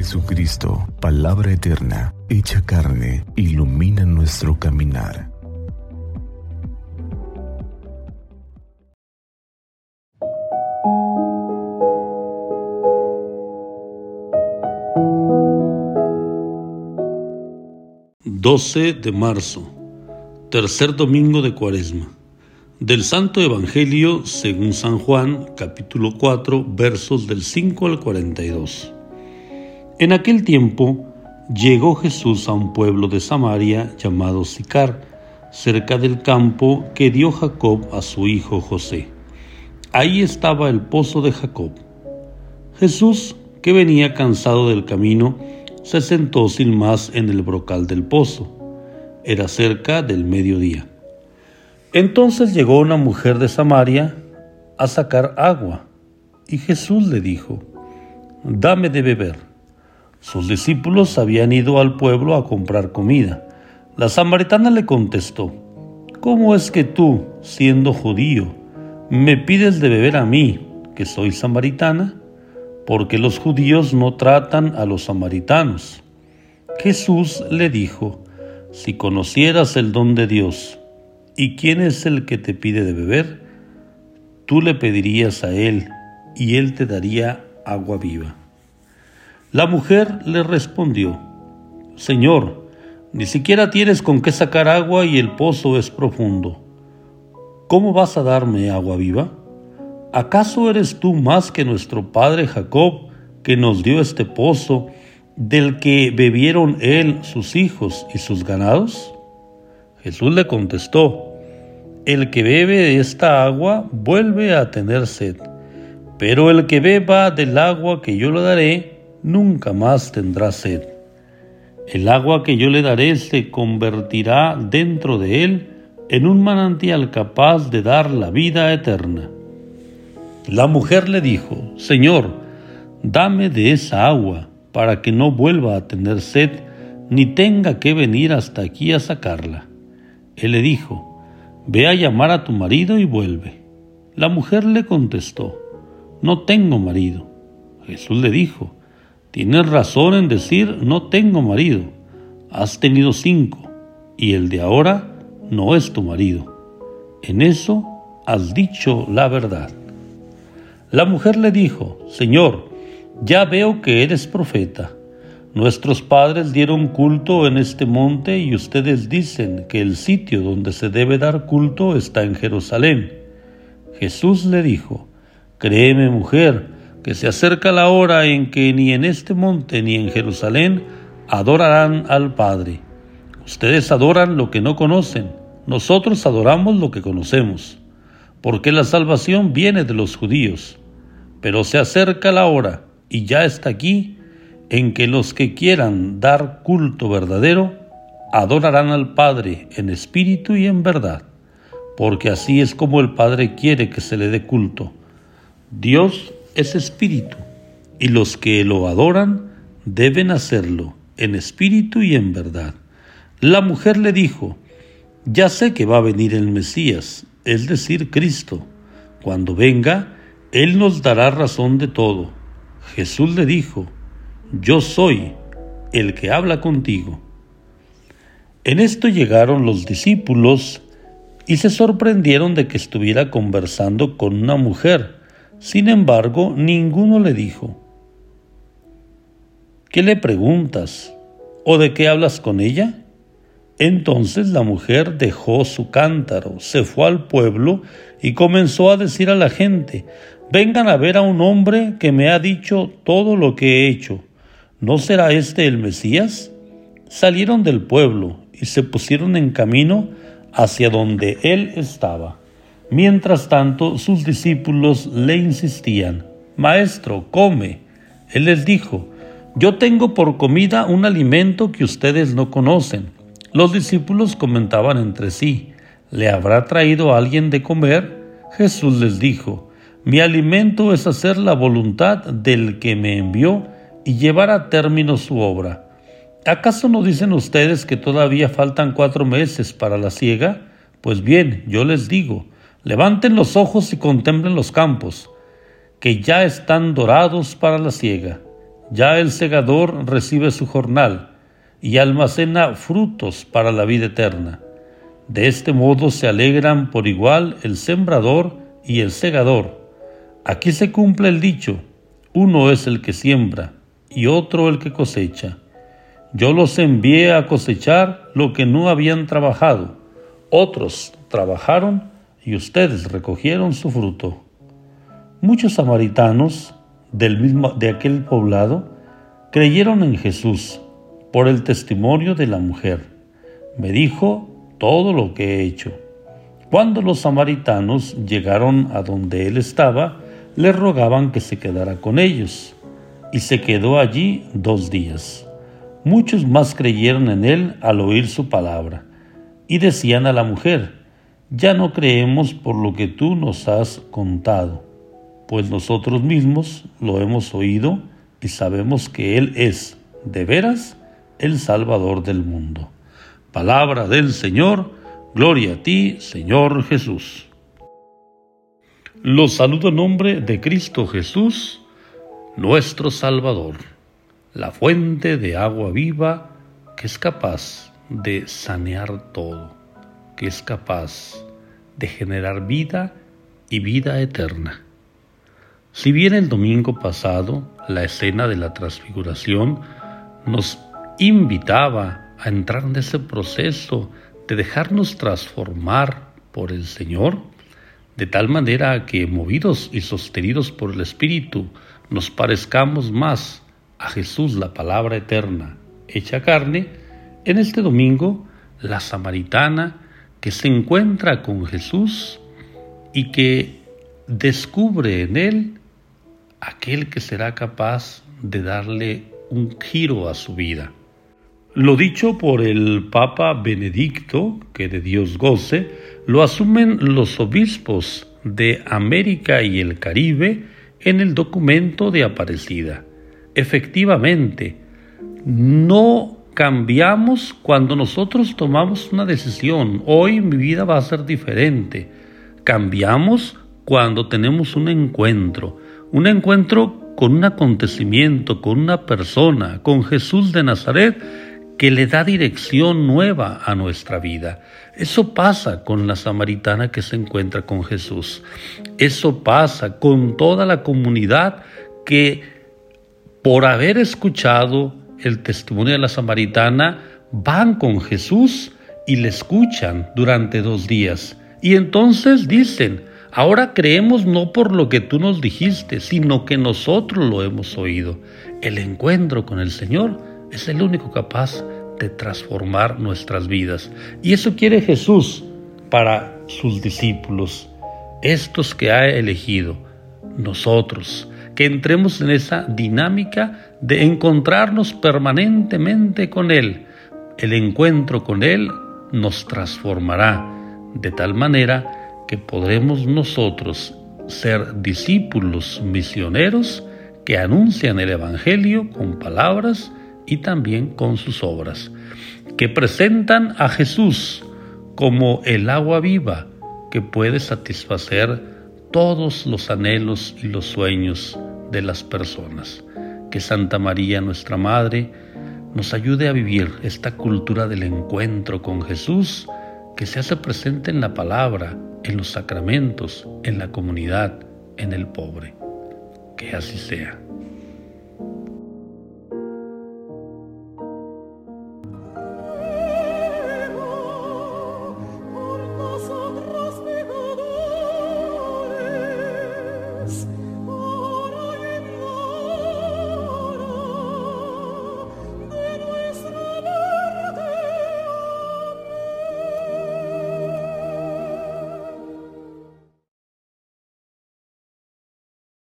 Jesucristo, palabra eterna, hecha carne, ilumina nuestro caminar. ...12 de marzo... ...tercer domingo de Cuaresma... ...del Santo Evangelio según San Juan... ...capítulo 4... ...versos del 5 al 42... En aquel tiempo llegó Jesús a un pueblo de Samaria llamado Sicar, cerca del campo que dio Jacob a su hijo José. Ahí estaba el pozo de Jacob. Jesús, que venía cansado del camino, se sentó sin más en el brocal del pozo. Era cerca del mediodía. Entonces llegó una mujer de Samaria a sacar agua, y Jesús le dijo, Dame de beber. Sus discípulos habían ido al pueblo a comprar comida. La samaritana le contestó, ¿Cómo es que tú, siendo judío, me pides de beber a mí, que soy samaritana? Porque los judíos no tratan a los samaritanos. Jesús le dijo, Si conocieras el don de Dios, ¿y quién es el que te pide de beber? Tú le pedirías a él, y él te daría agua viva. La mujer le respondió, Señor, ni siquiera tienes con qué sacar agua y el pozo es profundo. ¿Cómo vas a darme agua viva? ¿Acaso eres tú más que nuestro padre Jacob, que nos dio este pozo, del que bebieron él, sus hijos y sus ganados? Jesús le contestó, El que bebe de esta agua vuelve a tener sed, pero el que beba del agua que yo le daré, nunca más tendrá sed. El agua que yo le daré se convertirá dentro de él en un manantial capaz de dar la vida eterna. La mujer le dijo, Señor, dame de esa agua para que no vuelva a tener sed ni tenga que venir hasta aquí a sacarla. Él le dijo, Ve a llamar a tu marido y vuelve. La mujer le contestó, No tengo marido. Jesús le dijo, Tienes razón en decir, no tengo marido. Has tenido cinco, y el de ahora no es tu marido. En eso has dicho la verdad. La mujer le dijo, Señor, ya veo que eres profeta. Nuestros padres dieron culto en este monte y ustedes dicen que el sitio donde se debe dar culto está en Jerusalén. Jesús le dijo, Créeme mujer, que se acerca la hora en que ni en este monte ni en Jerusalén adorarán al Padre. Ustedes adoran lo que no conocen, nosotros adoramos lo que conocemos, porque la salvación viene de los judíos. Pero se acerca la hora, y ya está aquí, en que los que quieran dar culto verdadero, adorarán al Padre en espíritu y en verdad, porque así es como el Padre quiere que se le dé culto. Dios es espíritu, y los que lo adoran deben hacerlo en espíritu y en verdad. La mujer le dijo, ya sé que va a venir el Mesías, es decir, Cristo. Cuando venga, Él nos dará razón de todo. Jesús le dijo, yo soy el que habla contigo. En esto llegaron los discípulos y se sorprendieron de que estuviera conversando con una mujer sin embargo, ninguno le dijo, ¿qué le preguntas? ¿O de qué hablas con ella? Entonces la mujer dejó su cántaro, se fue al pueblo y comenzó a decir a la gente, vengan a ver a un hombre que me ha dicho todo lo que he hecho. ¿No será este el Mesías? Salieron del pueblo y se pusieron en camino hacia donde él estaba. Mientras tanto, sus discípulos le insistían, Maestro, come. Él les dijo, Yo tengo por comida un alimento que ustedes no conocen. Los discípulos comentaban entre sí, ¿le habrá traído alguien de comer? Jesús les dijo, Mi alimento es hacer la voluntad del que me envió y llevar a término su obra. ¿Acaso no dicen ustedes que todavía faltan cuatro meses para la siega? Pues bien, yo les digo, Levanten los ojos y contemplen los campos, que ya están dorados para la siega. Ya el segador recibe su jornal y almacena frutos para la vida eterna. De este modo se alegran por igual el sembrador y el segador. Aquí se cumple el dicho, uno es el que siembra y otro el que cosecha. Yo los envié a cosechar lo que no habían trabajado. Otros trabajaron y ustedes recogieron su fruto. Muchos samaritanos del mismo, de aquel poblado creyeron en Jesús por el testimonio de la mujer. Me dijo todo lo que he hecho. Cuando los samaritanos llegaron a donde él estaba, le rogaban que se quedara con ellos, y se quedó allí dos días. Muchos más creyeron en él al oír su palabra, y decían a la mujer, ya no creemos por lo que tú nos has contado, pues nosotros mismos lo hemos oído y sabemos que Él es, de veras, el Salvador del mundo. Palabra del Señor, gloria a ti, Señor Jesús. Los saludo en nombre de Cristo Jesús, nuestro Salvador la fuente de agua viva que es capaz de sanear todo, que es capaz de generar vida y vida eterna. Si bien el domingo pasado la escena de la transfiguración nos invitaba a entrar en ese proceso de dejarnos transformar por el Señor, de tal manera que movidos y sostenidos por el Espíritu nos parezcamos más a Jesús la palabra eterna hecha carne, en este domingo la samaritana que se encuentra con Jesús y que descubre en él aquel que será capaz de darle un giro a su vida. Lo dicho por el Papa Benedicto, que de Dios goce, lo asumen los obispos de América y el Caribe en el documento de Aparecida. Efectivamente, no cambiamos cuando nosotros tomamos una decisión. Hoy mi vida va a ser diferente. Cambiamos cuando tenemos un encuentro. Un encuentro con un acontecimiento, con una persona, con Jesús de Nazaret que le da dirección nueva a nuestra vida. Eso pasa con la samaritana que se encuentra con Jesús. Eso pasa con toda la comunidad que por haber escuchado el testimonio de la samaritana, van con Jesús y le escuchan durante dos días. Y entonces dicen, ahora creemos no por lo que tú nos dijiste, sino que nosotros lo hemos oído. El encuentro con el Señor es el único capaz de transformar nuestras vidas. Y eso quiere Jesús para sus discípulos, estos que ha elegido, nosotros que entremos en esa dinámica de encontrarnos permanentemente con Él. El encuentro con Él nos transformará de tal manera que podremos nosotros ser discípulos misioneros que anuncian el Evangelio con palabras y también con sus obras, que presentan a Jesús como el agua viva que puede satisfacer todos los anhelos y los sueños de las personas. Que Santa María, nuestra Madre, nos ayude a vivir esta cultura del encuentro con Jesús que se hace presente en la palabra, en los sacramentos, en la comunidad, en el pobre. Que así sea.